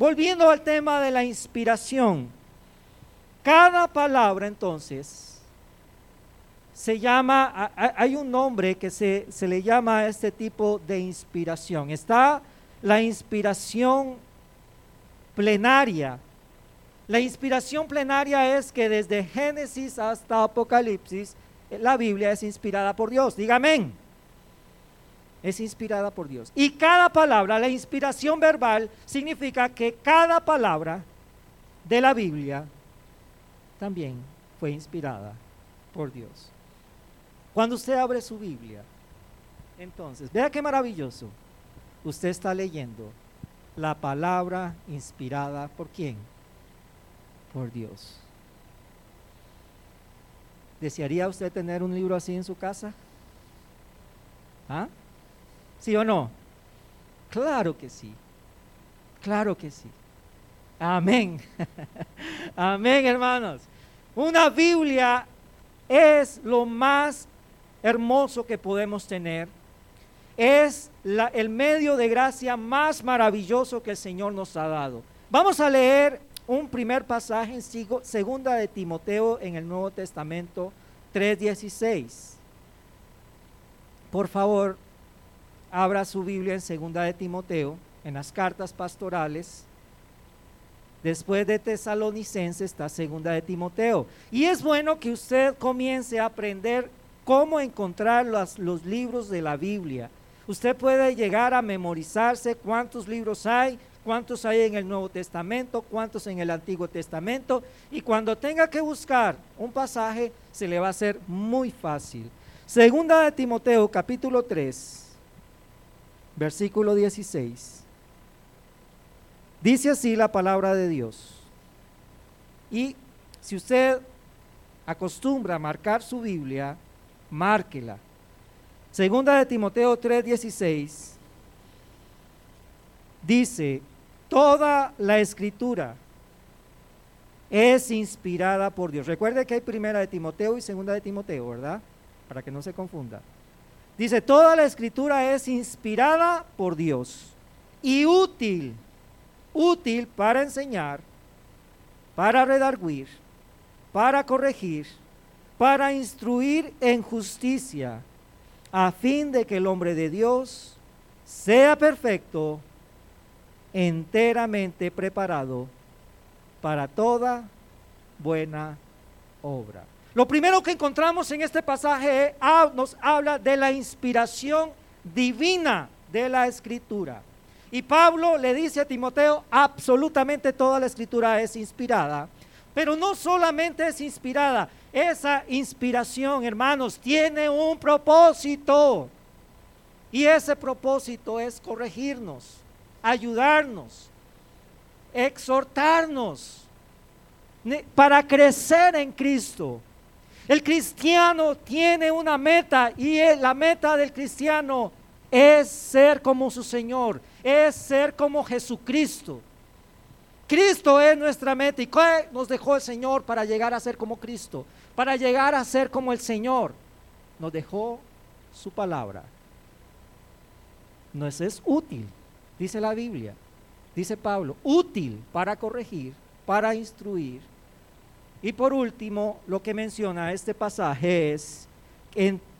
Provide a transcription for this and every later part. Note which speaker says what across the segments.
Speaker 1: volviendo al tema de la inspiración, cada palabra entonces se llama, hay un nombre que se, se le llama a este tipo de inspiración. Está la inspiración plenaria. La inspiración plenaria es que desde Génesis hasta Apocalipsis la Biblia es inspirada por Dios. Dígame. Es inspirada por Dios. Y cada palabra, la inspiración verbal, significa que cada palabra de la Biblia también fue inspirada por Dios. Cuando usted abre su Biblia, entonces, vea qué maravilloso. Usted está leyendo la palabra inspirada por quién? Por Dios. ¿Desearía usted tener un libro así en su casa? ¿Ah? ¿Sí o no? Claro que sí. Claro que sí. Amén. Amén, hermanos. Una Biblia es lo más hermoso que podemos tener. Es el medio de gracia más maravilloso que el Señor nos ha dado. Vamos a leer un primer pasaje en segunda de Timoteo en el Nuevo Testamento 3:16. Por favor, abra su Biblia en segunda de Timoteo, en las cartas pastorales. Después de Tesalonicense está segunda de Timoteo. Y es bueno que usted comience a aprender cómo encontrar los, los libros de la Biblia. Usted puede llegar a memorizarse cuántos libros hay, cuántos hay en el Nuevo Testamento, cuántos en el Antiguo Testamento, y cuando tenga que buscar un pasaje, se le va a hacer muy fácil. Segunda de Timoteo, capítulo 3, versículo 16. Dice así la palabra de Dios. Y si usted acostumbra a marcar su Biblia, márquela. Segunda de Timoteo 3:16 dice, Toda la escritura es inspirada por Dios. Recuerde que hay primera de Timoteo y segunda de Timoteo, ¿verdad? Para que no se confunda. Dice, toda la escritura es inspirada por Dios y útil, útil para enseñar, para redarguir, para corregir, para instruir en justicia, a fin de que el hombre de Dios sea perfecto, enteramente preparado para toda buena obra. Lo primero que encontramos en este pasaje nos habla de la inspiración divina de la escritura. Y Pablo le dice a Timoteo, absolutamente toda la escritura es inspirada, pero no solamente es inspirada, esa inspiración, hermanos, tiene un propósito. Y ese propósito es corregirnos, ayudarnos, exhortarnos para crecer en Cristo. El cristiano tiene una meta y la meta del cristiano es ser como su Señor, es ser como Jesucristo. Cristo es nuestra meta y ¿qué nos dejó el Señor para llegar a ser como Cristo? Para llegar a ser como el Señor. Nos dejó su palabra. Nos es útil dice la Biblia, dice Pablo, útil para corregir, para instruir. Y por último, lo que menciona este pasaje es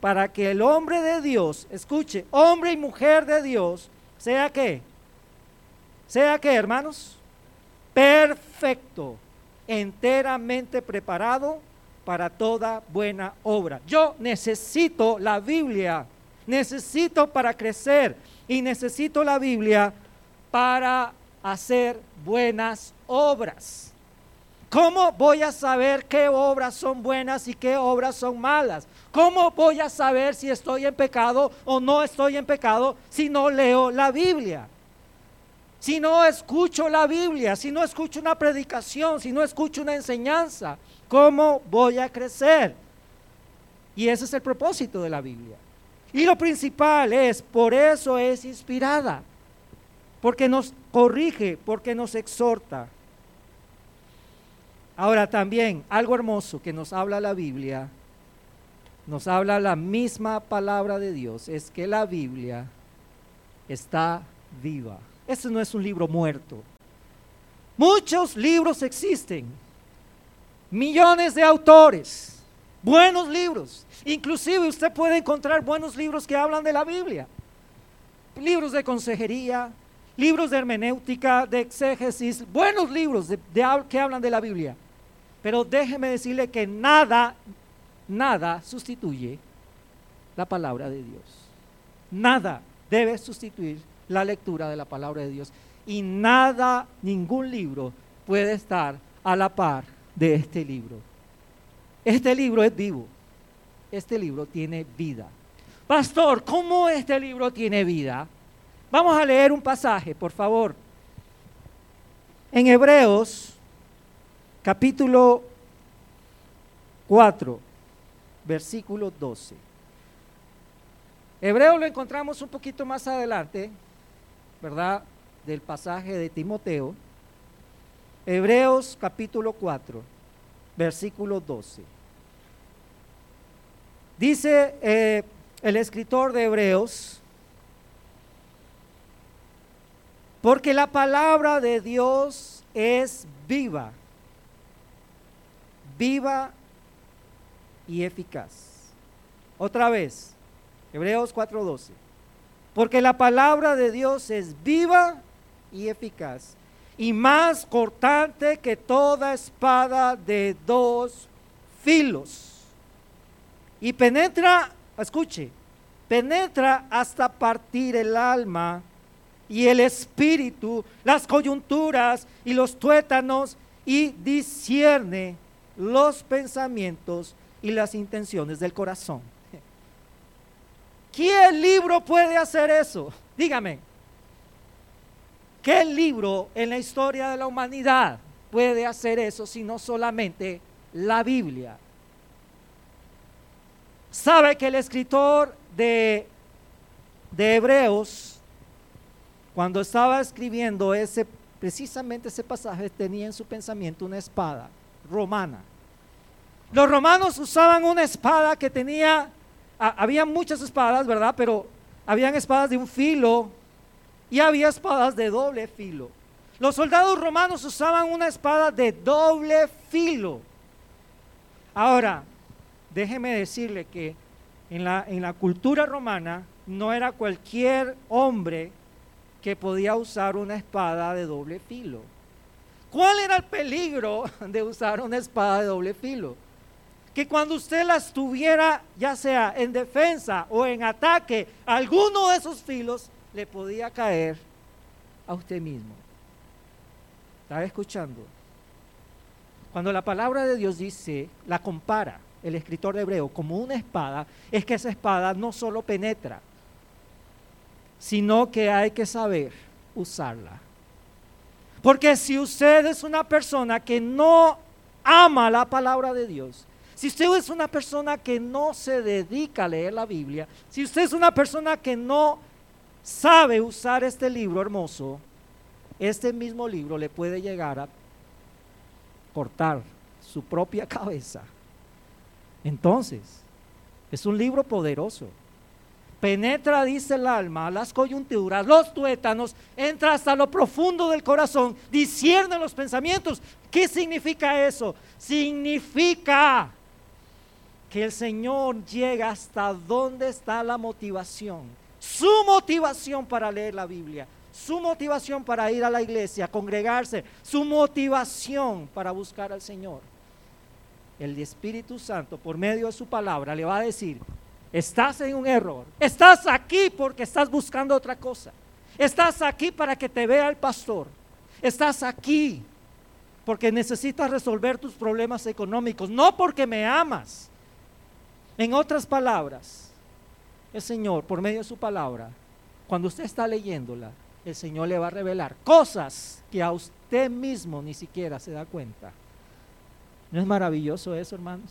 Speaker 1: para que el hombre de Dios, escuche, hombre y mujer de Dios, sea que, sea que, hermanos, perfecto, enteramente preparado para toda buena obra. Yo necesito la Biblia, necesito para crecer, y necesito la Biblia para hacer buenas obras. ¿Cómo voy a saber qué obras son buenas y qué obras son malas? ¿Cómo voy a saber si estoy en pecado o no estoy en pecado si no leo la Biblia? Si no escucho la Biblia, si no escucho una predicación, si no escucho una enseñanza, ¿cómo voy a crecer? Y ese es el propósito de la Biblia. Y lo principal es, por eso es inspirada, porque nos corrige, porque nos exhorta. Ahora también, algo hermoso que nos habla la Biblia, nos habla la misma palabra de Dios, es que la Biblia está viva. Este no es un libro muerto. Muchos libros existen, millones de autores, buenos libros. Inclusive usted puede encontrar buenos libros que hablan de la Biblia. Libros de consejería, libros de hermenéutica, de exégesis, buenos libros que hablan de la Biblia. Pero déjeme decirle que nada, nada sustituye la palabra de Dios. Nada debe sustituir la lectura de la palabra de Dios. Y nada, ningún libro puede estar a la par de este libro. Este libro es vivo. Este libro tiene vida. Pastor, ¿cómo este libro tiene vida? Vamos a leer un pasaje, por favor. En Hebreos, capítulo 4, versículo 12. Hebreo lo encontramos un poquito más adelante, ¿verdad? Del pasaje de Timoteo. Hebreos capítulo 4, versículo 12. Dice eh, el escritor de Hebreos, porque la palabra de Dios es viva, viva y eficaz. Otra vez, Hebreos 4:12. Porque la palabra de Dios es viva y eficaz y más cortante que toda espada de dos filos. Y penetra, escuche, penetra hasta partir el alma y el espíritu, las coyunturas y los tuétanos y discierne los pensamientos y las intenciones del corazón. ¿Qué libro puede hacer eso? Dígame. ¿Qué libro en la historia de la humanidad puede hacer eso si no solamente la Biblia? Sabe que el escritor de, de Hebreos, cuando estaba escribiendo ese, precisamente ese pasaje, tenía en su pensamiento una espada romana. Los romanos usaban una espada que tenía había muchas espadas, ¿verdad? Pero habían espadas de un filo y había espadas de doble filo. Los soldados romanos usaban una espada de doble filo. Ahora, déjeme decirle que en la, en la cultura romana no era cualquier hombre que podía usar una espada de doble filo. ¿Cuál era el peligro de usar una espada de doble filo? que cuando usted las tuviera, ya sea en defensa o en ataque, alguno de esos filos le podía caer a usted mismo. ¿Está escuchando? Cuando la palabra de Dios dice, la compara el escritor de Hebreo como una espada, es que esa espada no solo penetra, sino que hay que saber usarla. Porque si usted es una persona que no ama la palabra de Dios, si usted es una persona que no se dedica a leer la Biblia, si usted es una persona que no sabe usar este libro hermoso, este mismo libro le puede llegar a cortar su propia cabeza. Entonces, es un libro poderoso. Penetra, dice el alma, las coyunturas, los tuétanos, entra hasta lo profundo del corazón, discierne los pensamientos. ¿Qué significa eso? Significa que el Señor llega hasta dónde está la motivación. Su motivación para leer la Biblia, su motivación para ir a la iglesia, congregarse, su motivación para buscar al Señor. El Espíritu Santo, por medio de su palabra, le va a decir, estás en un error, estás aquí porque estás buscando otra cosa, estás aquí para que te vea el pastor, estás aquí porque necesitas resolver tus problemas económicos, no porque me amas en otras palabras, el Señor, por medio de su palabra, cuando usted está leyéndola, el Señor le va a revelar cosas que a usted mismo ni siquiera se da cuenta. ¿No es maravilloso eso, hermanos?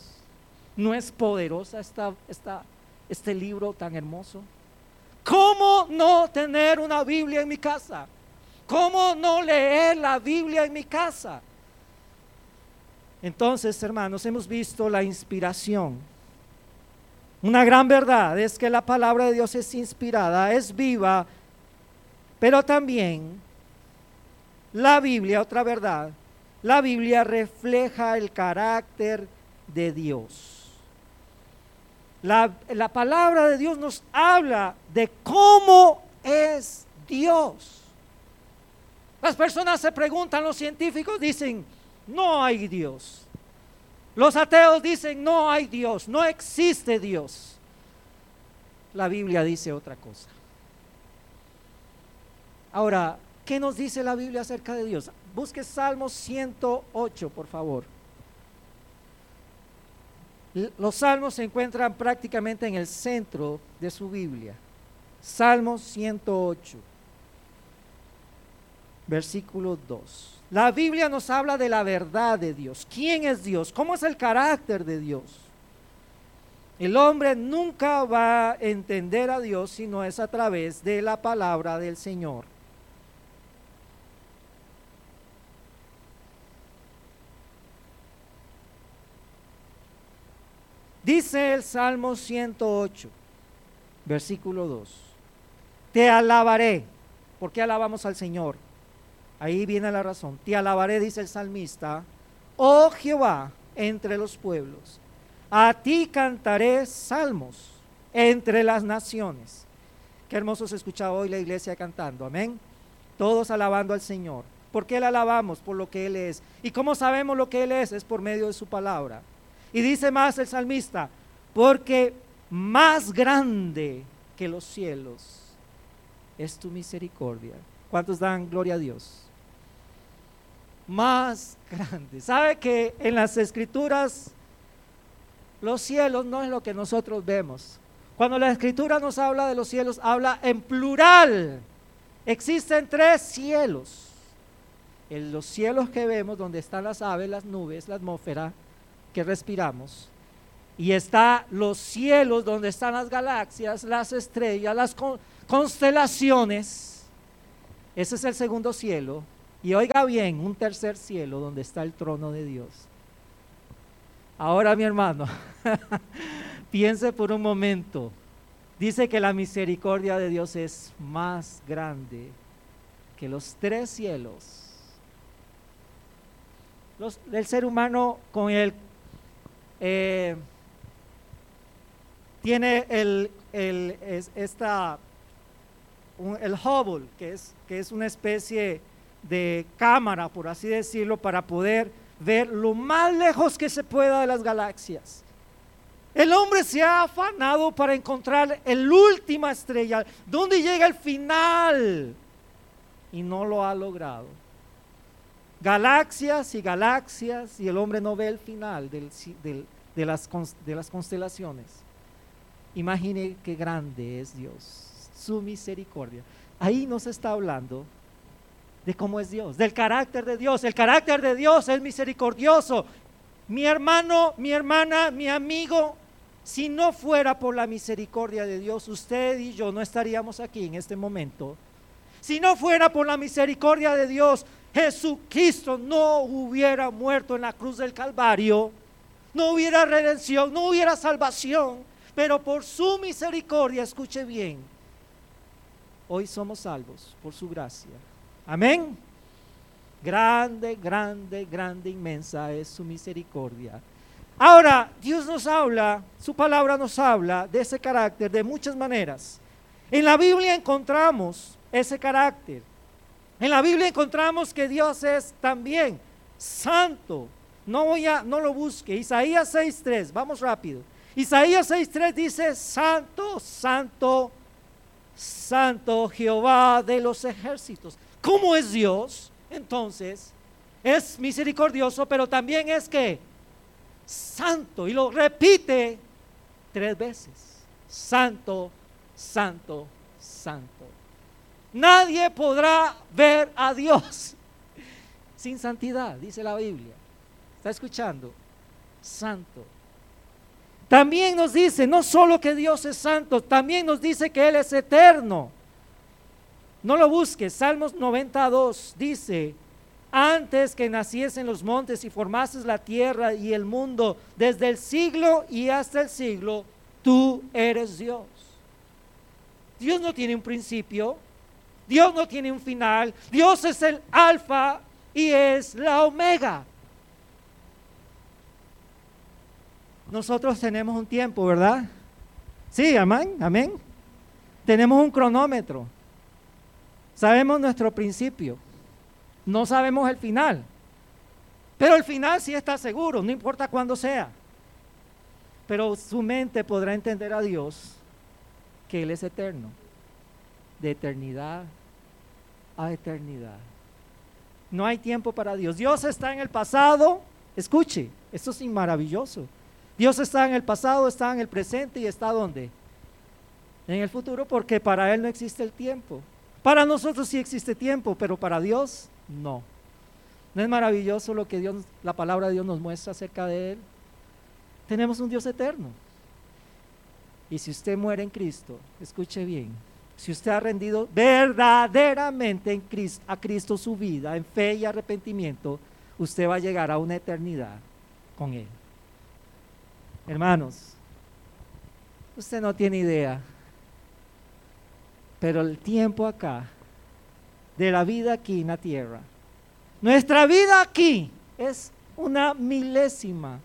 Speaker 1: ¿No es poderosa esta, esta, este libro tan hermoso? ¿Cómo no tener una Biblia en mi casa? ¿Cómo no leer la Biblia en mi casa? Entonces, hermanos, hemos visto la inspiración una gran verdad es que la palabra de Dios es inspirada, es viva, pero también la Biblia, otra verdad, la Biblia refleja el carácter de Dios. La, la, palabra de Dios nos habla de cómo es Dios. Las personas se preguntan, los científicos dicen, no hay Dios. Los ateos dicen, no hay Dios, no existe Dios. La Biblia dice otra cosa. Ahora, ¿qué nos dice la Biblia acerca de Dios? Busque Salmos 108, por favor. Los salmos se encuentran prácticamente en el centro de su Biblia. Salmos 108, versículo 2. La Biblia nos habla de la verdad de Dios. ¿Quién es Dios? ¿Cómo es el carácter de Dios? El hombre nunca va a entender a Dios si no es a través de la palabra del Señor. Dice el Salmo 108, versículo 2. Te alabaré. ¿Por qué alabamos al Señor? Ahí viene la razón. Te alabaré, dice el salmista, oh Jehová, entre los pueblos. A ti cantaré salmos entre las naciones. Qué hermoso se escucha hoy la iglesia cantando. Amén. Todos alabando al Señor. ¿Por qué le alabamos? Por lo que Él es. ¿Y cómo sabemos lo que Él es? Es por medio de su palabra. Y dice más el salmista, porque más grande que los cielos es tu misericordia. ¿Cuántos dan gloria a Dios? más grande. ¿Sabe que en las escrituras los cielos no es lo que nosotros vemos? Cuando la escritura nos habla de los cielos, habla en plural. Existen tres cielos. En los cielos que vemos, donde están las aves, las nubes, la atmósfera respiramos. Y está los cielos donde están las galaxias, las estrellas, las constelaciones. Ese es el segundo cielo. Y oiga bien, un tercer cielo donde está el trono de Dios. Ahora mi hermano, piense por un momento. Dice que la misericordia de Dios es más grande que los tres cielos. el ser humano con el eh, tiene el, el, esta, el Hubble, que es, que es una especie de cámara, por así decirlo, para poder ver lo más lejos que se pueda de las galaxias. El hombre se ha afanado para encontrar el última estrella, donde llega el final, y no lo ha logrado. Galaxias y galaxias, y el hombre no ve el final de, las, de las constelaciones. Imagine qué grande es Dios, su misericordia. Ahí nos está hablando de cómo es Dios, del carácter de Dios. El carácter de Dios es misericordioso. Mi hermano, mi hermana, mi amigo, si no fuera por la misericordia de Dios, usted y yo no estaríamos aquí en este momento. Si no fuera por la misericordia de Dios, Jesucristo no hubiera muerto en la cruz del Calvario, no hubiera redención, no hubiera salvación, pero por su misericordia, escuche bien, hoy somos salvos por su gracia. Amén. Grande, grande, grande, inmensa es su misericordia. Ahora, Dios nos habla, su palabra nos habla de ese carácter de muchas maneras. En la Biblia encontramos ese carácter. En la Biblia encontramos que Dios es también santo. No voy a, no lo busque. Isaías 6.3, vamos rápido. Isaías 6.3 dice, santo, santo, santo Jehová de los ejércitos. ¿Cómo es Dios? Entonces, es misericordioso, pero también es que santo. Y lo repite tres veces. Santo, santo, santo. Nadie podrá ver a Dios sin santidad, dice la Biblia. ¿Está escuchando? Santo. También nos dice, no solo que Dios es santo, también nos dice que Él es eterno. No lo busques. Salmos 92 dice, antes que naciesen los montes y formases la tierra y el mundo, desde el siglo y hasta el siglo, tú eres Dios. Dios no tiene un principio, Dios no tiene un final. Dios es el alfa y es la omega. Nosotros tenemos un tiempo, ¿verdad? Sí, amén, amén. Tenemos un cronómetro. Sabemos nuestro principio. No sabemos el final. Pero el final sí está seguro, no importa cuándo sea. Pero su mente podrá entender a Dios que Él es eterno, de eternidad a eternidad. No hay tiempo para Dios. Dios está en el pasado. Escuche, esto es maravilloso. Dios está en el pasado, está en el presente y está donde? En el futuro, porque para Él no existe el tiempo. Para nosotros sí existe tiempo, pero para Dios no. ¿No es maravilloso lo que Dios, la palabra de Dios nos muestra acerca de Él? Tenemos un Dios eterno. Y si usted muere en Cristo, escuche bien, si usted ha rendido verdaderamente en a Cristo su vida, en fe y arrepentimiento, usted va a llegar a una eternidad con Él. Hermanos, usted no tiene idea, pero el tiempo acá, de la vida aquí en la tierra, nuestra vida aquí es una milésima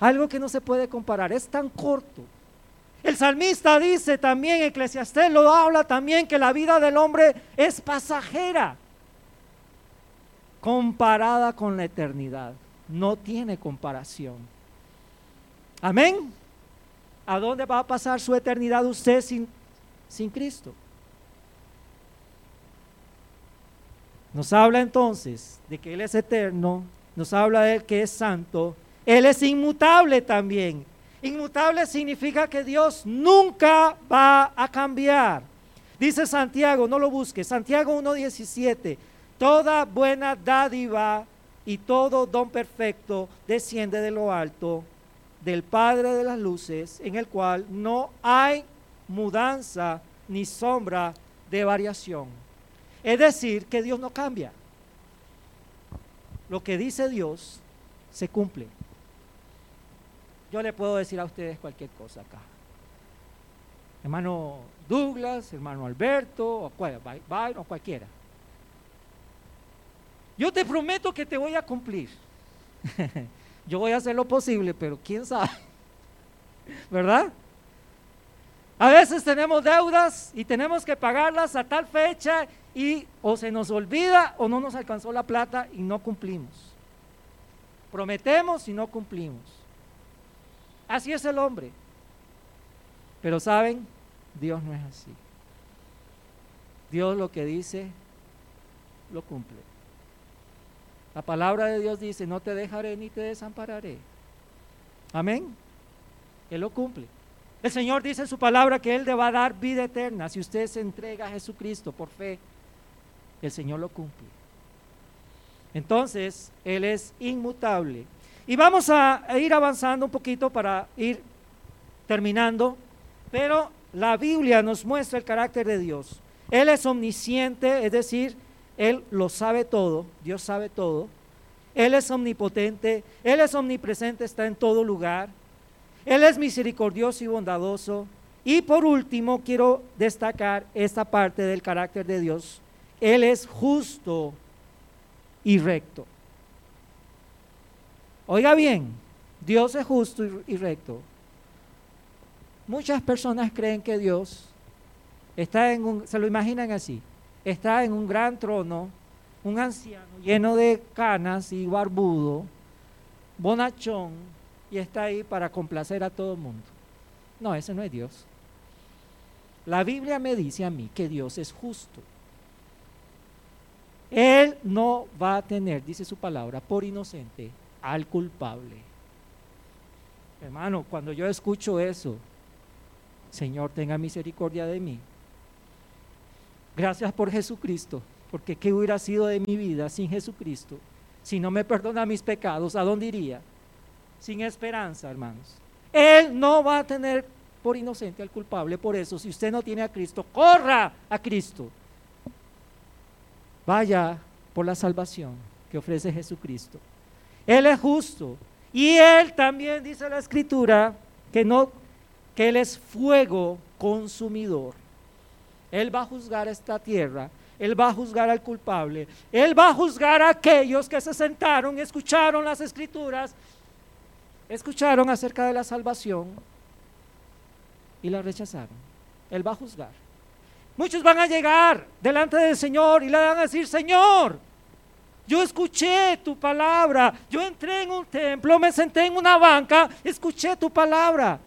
Speaker 1: algo que no se puede comparar, es tan corto. El salmista dice también, Eclesiastés lo habla también, que la vida del hombre es pasajera comparada con la eternidad. No tiene comparación. Amén. ¿A dónde va a pasar su eternidad usted sin, sin Cristo? Nos habla entonces de que Él es eterno, nos habla de Él que es santo él es inmutable también. Inmutable significa que Dios nunca va a cambiar. Dice Santiago, no lo busques, Santiago 1.17, toda buena dádiva y todo don perfecto desciende de lo alto, del Padre de las Luces, en el cual no hay mudanza ni sombra de variación. Es decir, que Dios no cambia. Lo que dice Dios se cumple. Yo le puedo decir a ustedes cualquier cosa acá. Hermano Douglas, hermano Alberto, o, cualquiera. Yo te prometo que te voy a cumplir. Yo voy a hacer lo posible, pero quién sabe. ¿Verdad? A veces tenemos deudas y tenemos que pagarlas a tal fecha y o se nos olvida o no nos alcanzó la plata y no cumplimos. Prometemos y no cumplimos. Así es el hombre. Pero saben, Dios no es así. Dios lo que dice, lo cumple. La palabra de Dios dice, no te dejaré ni te desampararé. Amén. Él lo cumple. El Señor dice en su palabra que Él le va a dar vida eterna si usted se entrega a Jesucristo por fe. El Señor lo cumple. Entonces, Él es inmutable. Y vamos a, ir avanzando un poquito para ir terminando, pero la Biblia nos muestra el carácter de Dios. Él es omnisciente, es decir, Él lo sabe todo, Dios sabe todo. Él es omnipotente, Él es omnipresente, está en todo lugar. Él es misericordioso y bondadoso. Y por último, quiero destacar esta parte del carácter de Dios. Él es justo y recto. Oiga bien, Dios es justo y, recto. Muchas personas creen que Dios está en un, se lo imaginan así, está en un gran trono, un anciano lleno de canas y barbudo, bonachón, y está ahí para complacer a todo el mundo. No, ese no es Dios. La Biblia me dice a mí que Dios es justo. Él no va a tener, dice su palabra, por inocente al culpable. Hermano, cuando yo escucho eso, Señor, tenga misericordia de mí. Gracias por Jesucristo, porque ¿qué hubiera sido de mi vida sin Jesucristo? Si no me perdona mis pecados, ¿a dónde iría? Sin esperanza, hermanos. Él no va a tener por inocente al culpable. Por eso, si usted no tiene a Cristo, corra a Cristo. Vaya por la salvación que ofrece Jesucristo. Él es justo. Y Él también dice la escritura que, no, que Él es fuego consumidor. Él va a juzgar esta tierra, Él va a juzgar al culpable, Él va a juzgar a aquellos que se sentaron, escucharon las escrituras, escucharon acerca de la salvación y la rechazaron. Él va a juzgar. Muchos van a llegar delante del Señor y le van a decir, Señor, yo escuché tu palabra, yo entré en un templo, me senté en una banca, escuché tu palabra.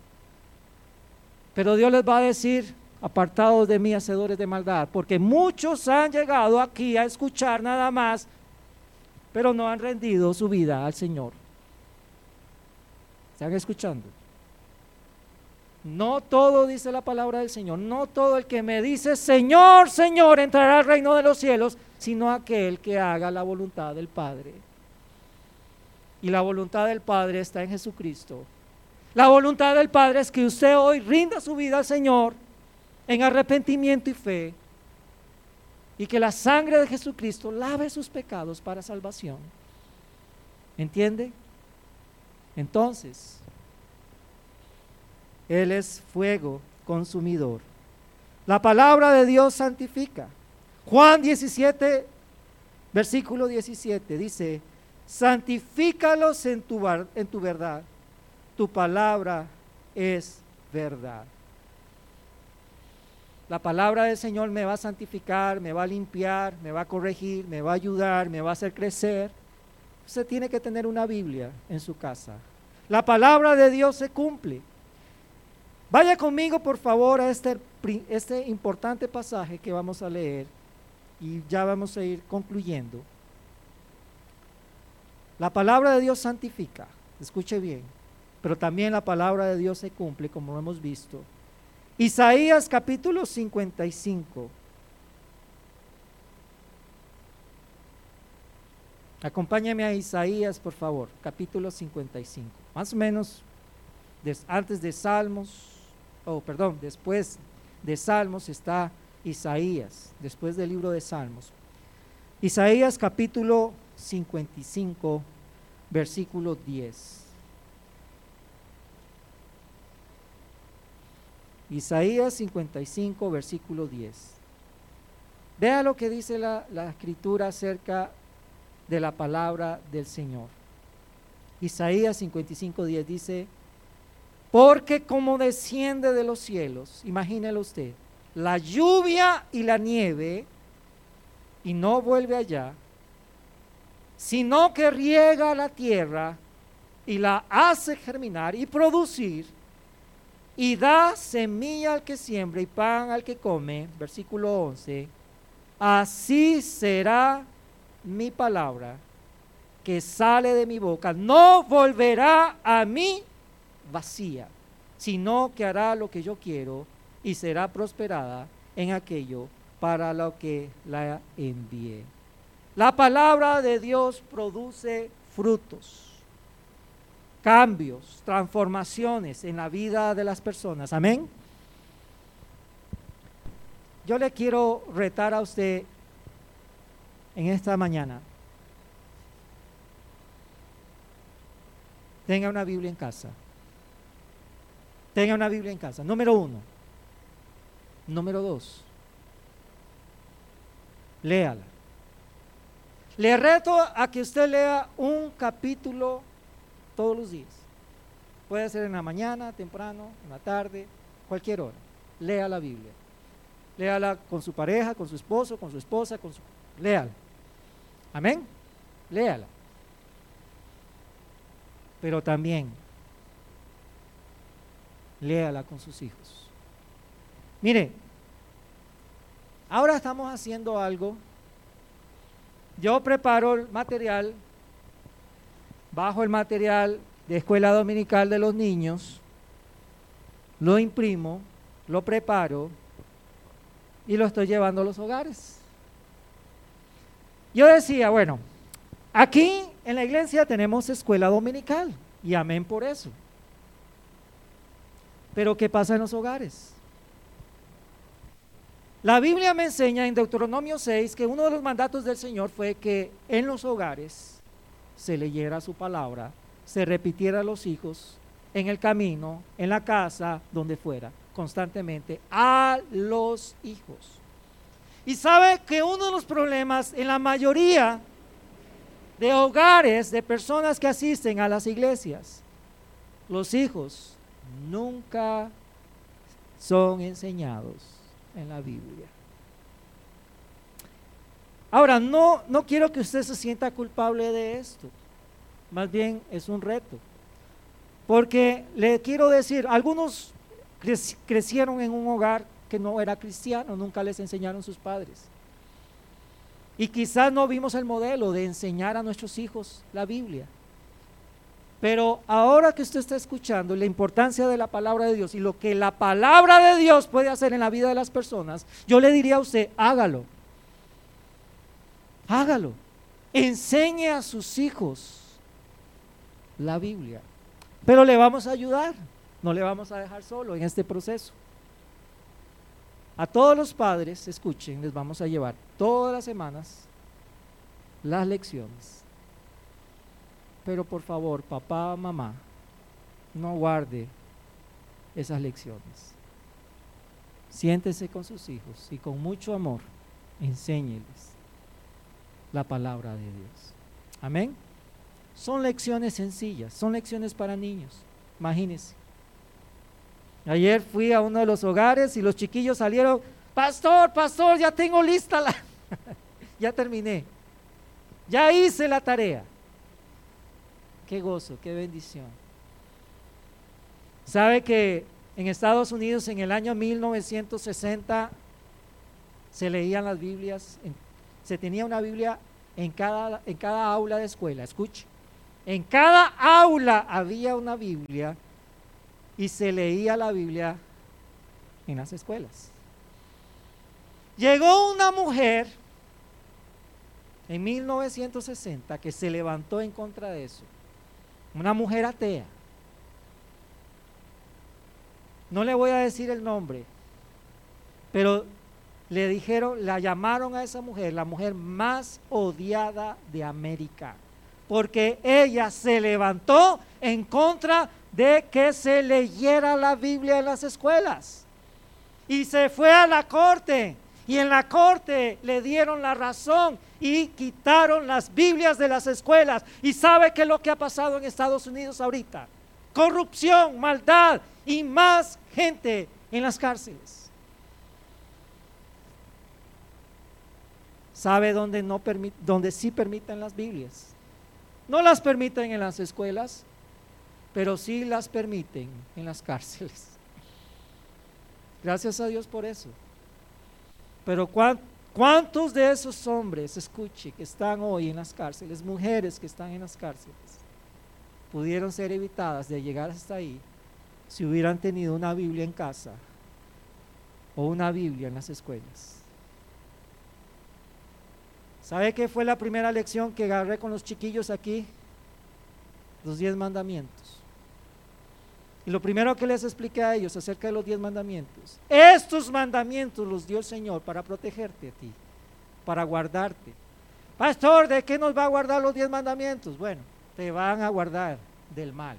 Speaker 1: Pero Dios les va a decir, apartados de mí, hacedores de maldad, porque muchos han llegado aquí a escuchar nada más, pero no han rendido su vida al Señor. ¿Están escuchando? No todo dice la palabra del Señor, no todo el que me dice Señor, Señor entrará al reino de los cielos, sino aquel que haga la voluntad del Padre. Y la voluntad del Padre está en Jesucristo. La voluntad del Padre es que usted hoy rinda su vida al Señor en arrepentimiento y fe y que la sangre de Jesucristo lave sus pecados para salvación. ¿Entiende? Entonces, él es fuego consumidor. La palabra de Dios santifica. Juan 17, versículo 17 dice, santifícalos en tu, en tu verdad. Tu palabra es verdad. La palabra del Señor me va a santificar, me va a limpiar, me va a corregir, me va a ayudar, me va a hacer crecer. Usted tiene que tener una Biblia en su casa. La palabra de Dios se cumple. Vaya conmigo, por favor, a este, este importante pasaje que vamos a leer y ya vamos a ir concluyendo. La palabra de Dios santifica, escuche bien, pero también la palabra de Dios se cumple, como lo hemos visto. Isaías capítulo 55. Acompáñame a Isaías, por favor, capítulo 55. Más o menos antes de Salmos, oh, perdón, después de Salmos está Isaías, después del libro de Salmos. Isaías capítulo 55, versículo 10. Isaías 55, versículo 10. Vea lo que dice la, la, escritura acerca de la palabra del Señor. Isaías 55, 10 dice, porque como desciende de los cielos, imagínelo usted, la lluvia y la nieve, y no vuelve allá, sino que riega la tierra y la hace germinar y producir, y da semilla al que siembra y pan al que come, versículo 11, así será mi palabra que sale de mi boca, no volverá a mí vacía, sino que hará lo que yo quiero y será prosperada en aquello para lo que la envié. La palabra de Dios produce frutos, cambios, transformaciones en la vida de las personas. Amén. Yo le quiero retar a usted en esta mañana. Tenga una Biblia en casa. Tenga una Biblia en casa. Número uno. Número dos. Léala. Le reto a que usted lea un capítulo todos los días. Puede ser en la mañana, temprano, en la tarde, cualquier hora. Lea la Biblia. Léala con su pareja, con su esposo, con su esposa, con su... Léala. Amén. Léala. Pero también léala con sus hijos. Mire, ahora estamos haciendo algo. Yo preparo el material, bajo el material de escuela dominical de los niños, lo imprimo, lo preparo y lo estoy llevando a los hogares. Yo decía, bueno, aquí en la iglesia tenemos escuela dominical y amén por eso. Pero ¿qué pasa en los hogares? La Biblia me enseña en Deuteronomio 6 que uno de los mandatos del Señor fue que en los hogares se leyera su palabra, se repitiera a los hijos en el camino, en la casa, donde fuera. constantemente a los hijos. Y sabe que uno de los problemas en la mayoría de hogares de personas que asisten a las iglesias, los hijos nunca son enseñados en la Biblia. Ahora, no, no quiero que usted se sienta culpable de esto. Más bien es un reto. Porque le quiero decir, algunos crecieron en un hogar que no era cristiano, nunca les enseñaron sus padres. Y quizás no vimos el modelo de enseñar a nuestros hijos la Biblia. Pero ahora que usted está escuchando la importancia de la palabra de Dios y lo que la palabra de Dios puede hacer en la vida de las personas, yo le diría a usted, hágalo. Hágalo. Enseñe a sus hijos la Biblia. Pero le vamos a ayudar. No le vamos a dejar solo en este proceso. A todos los padres, escuchen, les vamos a llevar todas las semanas las lecciones. Pero por favor, papá, mamá, no guarde esas lecciones. Siéntese con sus hijos y con mucho amor enséñeles la palabra de Dios. Amén. Son lecciones sencillas, son lecciones para niños. Imagínense. Ayer fui a uno de los hogares y los chiquillos salieron, pastor, pastor, ya tengo lista la... ya terminé. Ya hice la tarea. Qué gozo, qué bendición. ¿Sabe que en Estados Unidos en el año 1960 se leían las Biblias se tenía una Biblia en cada, en cada aula de escuela. Escuche, en cada aula había una Biblia y se leía la Biblia en las escuelas. Llegó una mujer en 1960 que se levantó en contra de eso. Una mujer atea. No le voy a decir el nombre, pero le dijeron, la llamaron a esa mujer la mujer más odiada de América, porque ella se levantó en contra de que se leyera la Biblia en las escuelas. Y se fue a la corte, y en la corte le dieron la razón y quitaron las Biblias de las escuelas. ¿Y sabe qué es lo que ha pasado en Estados Unidos ahorita? Corrupción, maldad y más gente en las cárceles. ¿Sabe dónde, no dónde sí permiten las Biblias? No las permiten en las escuelas, pero sí las permiten en las cárceles. Gracias a Dios por eso. Pero ¿cuántos de esos hombres, escuche, que están hoy en las cárceles, mujeres que están en las cárceles, pudieron ser evitadas de llegar hasta ahí si hubieran tenido una Biblia en casa o una Biblia en las escuelas? ¿Sabe qué fue la primera lección que agarré con los chiquillos aquí? Los diez mandamientos. Y lo primero que les expliqué a ellos acerca de los diez mandamientos, estos mandamientos los dio el Señor para protegerte a ti, para guardarte. Pastor, ¿de qué nos va a guardar los diez mandamientos? Bueno, te van a guardar del mal,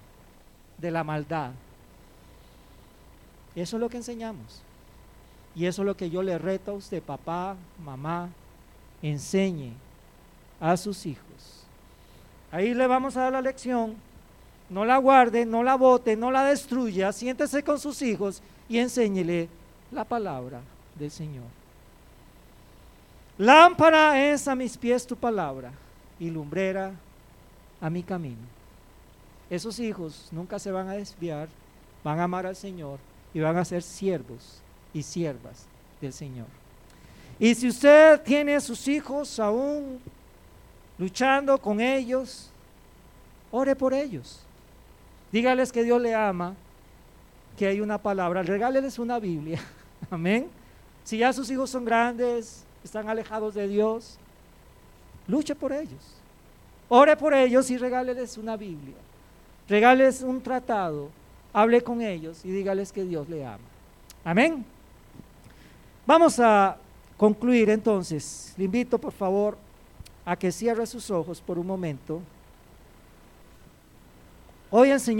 Speaker 1: de la maldad. Eso es lo que enseñamos. Y eso es lo que yo le reto a usted, papá, mamá, enseñe a sus hijos. Ahí le vamos a dar la lección. No la guarde, no la bote, no la destruya. Siéntese con sus hijos y enséñele la palabra del Señor. Lámpara es a mis pies tu palabra y lumbrera a mi camino. Esos hijos nunca se van a desviar, van a amar al Señor y van a ser siervos y siervas del Señor. Y si usted tiene a sus hijos aún luchando con ellos, ore por ellos. Dígales que Dios le ama, que hay una palabra, regáleles una Biblia. Amén. Si ya sus hijos son grandes, están alejados de Dios, luche por ellos. Ore por ellos y regáleles una Biblia. Regáleles un tratado. Hable con ellos y dígales que Dios le ama. Amén. Vamos a concluir entonces, le invito por favor a que cierre sus ojos por un momento. Hoy el Señor